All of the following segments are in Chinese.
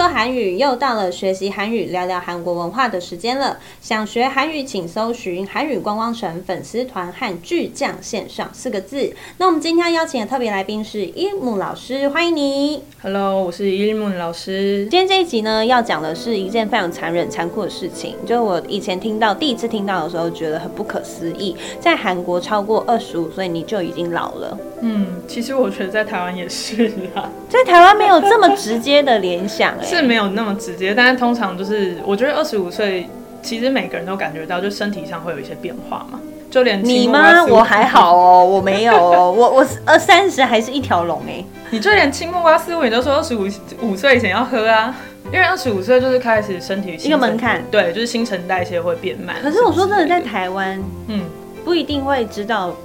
韩语，又到了学习韩语、聊聊韩国文化的时间了。想学韩语，请搜寻“韩语观光城”粉丝团和“巨匠线上”四个字。那我们今天邀请的特别来宾是伊木老师，欢迎你。Hello，我是伊木老师。今天这一集呢，要讲的是一件非常残忍、残酷的事情。就我以前听到第一次听到的时候，觉得很不可思议。在韩国超过二十五岁，你就已经老了。嗯，其实我觉得在台湾也是啦，在台湾没有这么直接的联想、哎，是没有那么直接，但是通常就是我觉得二十五岁，其实每个人都感觉到，就身体上会有一些变化嘛，就连你吗？我还好哦，我没有哦，我我二三十还是一条龙哎。你就连青木瓜丝你都说二十五五岁以前要喝啊，因为二十五岁就是开始身体一个门槛，对，就是新陈代谢会变慢。可是我说真的，在台湾，嗯，不一定会知道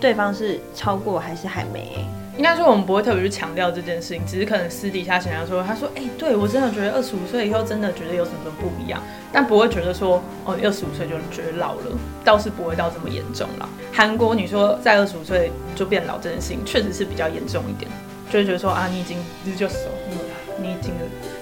对方是超过还是还没、欸。应该说我们不会特别去强调这件事情，只是可能私底下想要说，他说，哎、对我真的觉得二十五岁以后真的觉得有什么不一样，但不会觉得说，哦，二十五岁就觉得老了，倒是不会到这么严重了。韩国你说在二十五岁就变老这件事情，确实是比较严重一点，就会觉得说啊，你已经日就熟，了你已经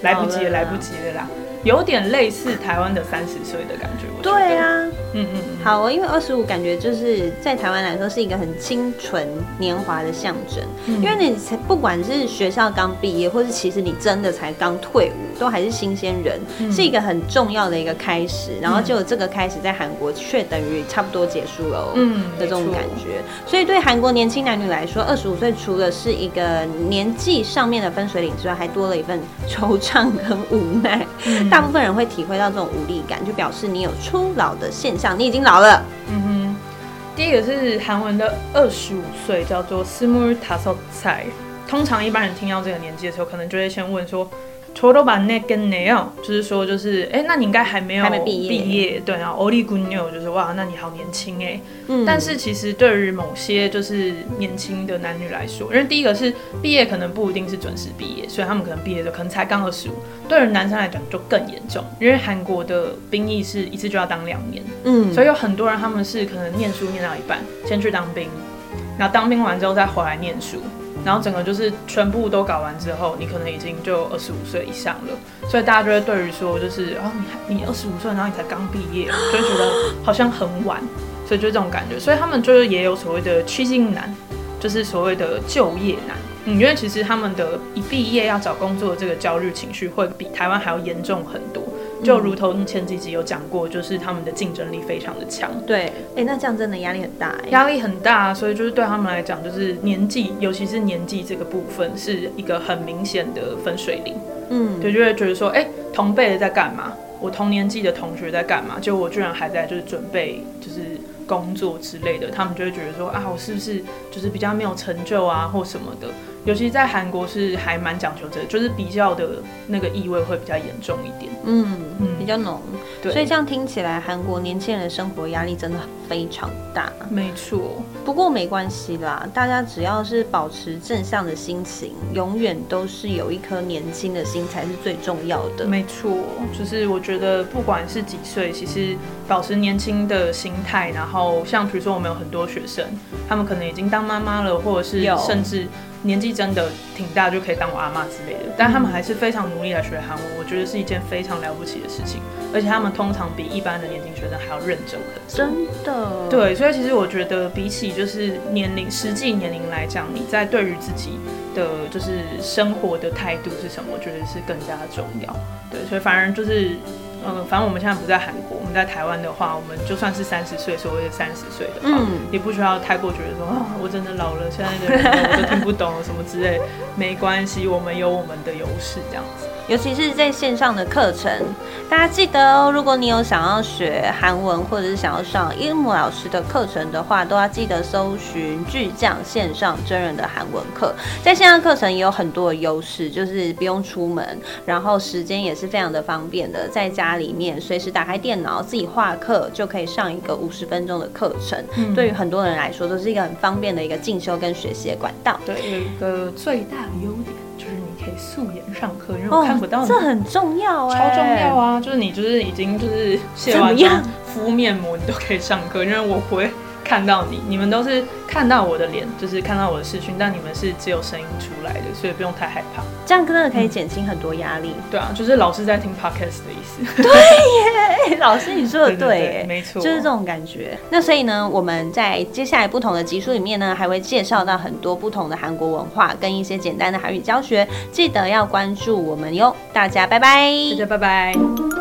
来不及了，老了啦来不及了啦，有点类似台湾的三十岁的感觉。我觉得对，啊，嗯嗯嗯，好哦，因为二十五感觉就是在台湾来说是一个很清纯年华的象征，因为你才不管是学校刚毕业，或是其实你真的才刚退伍，都还是新鲜人，是一个很重要的一个开始。然后就这个开始在韩国却等于差不多结束了哦。嗯的这种感觉，所以对韩国年轻男女来说，二十五岁除了是一个年纪上面的分水岭之外，还多了一份惆怅跟无奈。大部分人会体会到这种无力感，就表示你有初老的现象，你已经老了。嗯哼，第一个是韩文的二十五岁，叫做스물다섯 살。通常一般人听到这个年纪的时候，可能就会先问说。 초록반내겠네요，就是说，就是，哎、那你应该还没有还没毕业毕业，对，然后欧丽姑妞就是哇，那你好年轻哎、嗯但是其实对于某些就是年轻的男女来说，因为第一个是毕业可能不一定是准时毕业，所以他们可能毕业的可能才刚二十五，对于男生来讲就更严重，因为韩国的兵役是一次就要当两年，嗯所以有很多人他们是可能念书念到一半，先去当兵，然后当兵完之后再回来念书， 然后整个就是全部都搞完之后，你可能已经就二十五岁以上了，所以大家就会对于说就是啊你还你二十五岁，然后你才刚毕业，就会觉得 好像很晚，所以就这种感觉，所以他们就是也有所谓的趋近难，就是所谓的就业难。嗯，因为其实他们的一毕业要找工作的这个焦虑情绪会比台湾还要严重很多，就如同前几集有讲过，就是他们的竞争力非常的强。对，哎、那这样真的压力很大哎。压力很大，所以就是对他们来讲，就是年纪，尤其是年纪这个部分，是一个很明显的分水岭。嗯，对，就会觉得说，哎、同辈的在干嘛？我同年纪的同学在干嘛？就我居然还在就是准备就是工作之类的，他们就会觉得说，啊，我是不是就是比较没有成就啊，或什么的？尤其在韩国是还蛮讲究这个，就是比较的那个意味会比较严重一点。嗯嗯比较浓，对，所以这样听起来，韩国年轻人的生活压力真的非常大。没错。不过没关系啦，大家只要是保持正向的心情，永远都是有一颗年轻的心才是最重要的。没错，就是我觉得不管是几岁，其实保持年轻的心态，然后像比如说我们有很多学生，他们可能已经当妈妈了，或者是甚至年纪真的挺大，就可以当我阿妈之类的，但他们还是非常努力来学韩文，我觉得是一件非常了不起的事情，而且他们通常比一般的年轻学生还要认真很多。真的，，对，所以其实我觉得比起就是年龄实际年龄来讲，你在对于自己的就是生活的态度是什么，我觉得是更加重要。对，所以反而就是。嗯，反正我们现在不在韩国，我们在台湾的话，我们就算是三十岁，所谓的三十岁的话，嗯也不需要太过觉得说啊，我真的老了，现在的人我都听不懂什么之类，没关系，我们有我们的优势，这样子。尤其是在线上的课程，大家记得哦。如果你有想要学韩文，或者是想要上伊姆老师的课程的话，都要记得搜寻巨匠线上真人的韩文课。在线上课程也有很多的优势，就是不用出门，然后时间也是非常的方便的，在家里面随时打开电脑自己画课，就可以上一个五十分钟的课程。对于很多人来说，都是一个很方便的一个进修跟学习的管道。对，有一个最大的优点素颜上课，因为我看不到你。哦这很重要啊、超重要啊！就是你就是已经就是卸完妆敷面膜，你都可以上课，因为我不会看到你，你们都是看到我的脸，就是看到我的视讯，但你们是只有声音出来的，所以不用太害怕。这样真的可以减轻很多压力。对啊，就是老师在听 podcast 的意思。对耶，老师你说的对耶，没错，就是这种感觉。那所以呢，我们在接下来不同的集数里面呢，还会介绍到很多不同的韩国文化跟一些简单的韩语教学，记得要关注我们哟。大家拜拜，大家拜拜。